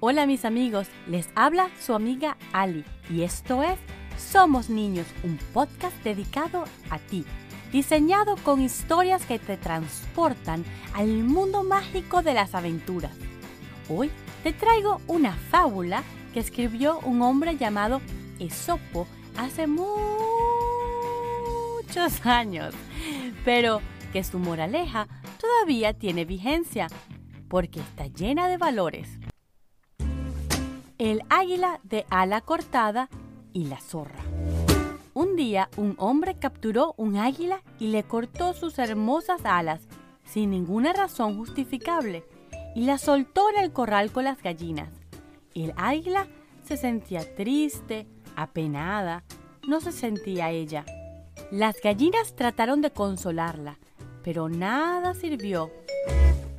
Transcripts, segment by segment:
Hola mis amigos, les habla su amiga Ali y esto es Somos Niños, un podcast dedicado a ti, diseñado con historias que te transportan al mundo mágico de las aventuras. Hoy te traigo una fábula que escribió un hombre llamado Esopo hace muchos años, pero que su moraleja todavía tiene vigencia porque está llena de valores. El águila de ala cortada y la zorra. Un día un hombre capturó un águila y le cortó sus hermosas alas sin ninguna razón justificable y la soltó en el corral con las gallinas. El águila se sentía triste, apenada, no se sentía ella. Las gallinas trataron de consolarla, pero nada sirvió.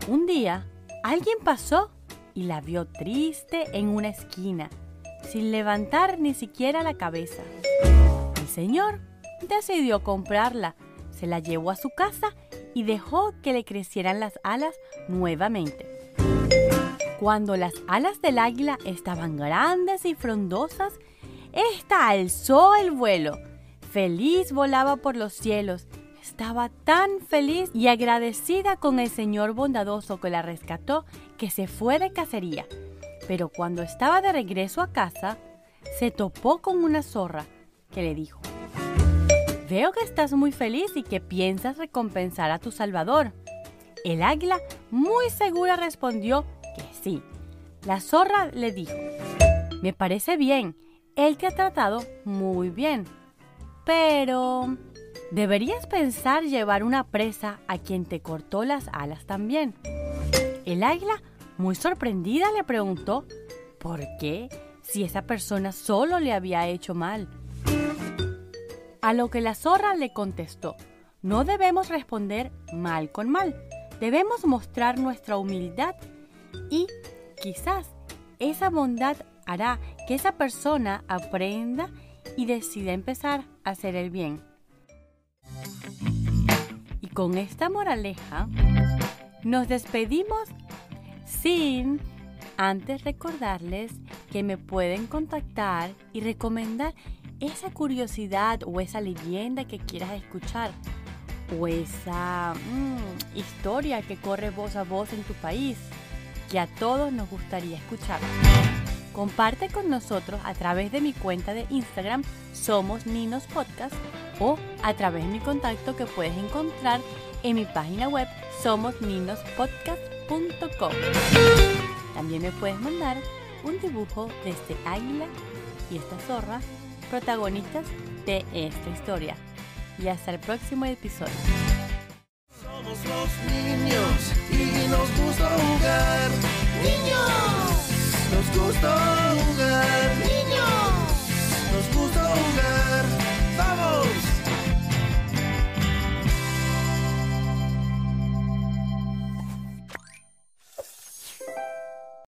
Un día, alguien pasó y la vio triste en una esquina, sin levantar ni siquiera la cabeza. El señor decidió comprarla, se la llevó a su casa y dejó que le crecieran las alas nuevamente. Cuando las alas del águila estaban grandes y frondosas, ésta alzó el vuelo. Feliz volaba por los cielos. Estaba tan feliz y agradecida con el Señor bondadoso que la rescató que se fue de cacería. Pero cuando estaba de regreso a casa, se topó con una zorra que le dijo, Veo que estás muy feliz y que piensas recompensar a tu Salvador. El águila muy segura respondió que sí. La zorra le dijo, me parece bien, él te ha tratado muy bien, pero deberías pensar llevar una presa a quien te cortó las alas también. El águila, muy sorprendida, le preguntó, ¿por qué? Si esa persona solo le había hecho mal. A lo que la zorra le contestó, no debemos responder mal con mal, debemos mostrar nuestra humildad y quizás esa bondad hará que esa persona aprenda y decida empezar a hacer el bien. Y con esta moraleja nos despedimos sin antes recordarles que me pueden contactar y recomendar esa curiosidad o esa leyenda que quieras escuchar o esa mm, historia que corre voz a voz en tu país que a todos nos gustaría escuchar. Comparte con nosotros a través de mi cuenta de Instagram Somos Ninos Podcast o a través de mi contacto que puedes encontrar en mi página web somosninospodcast.com. También me puedes mandar un dibujo de este águila y esta zorra, protagonistas de esta historia. Y hasta el próximo episodio. Somos los niños y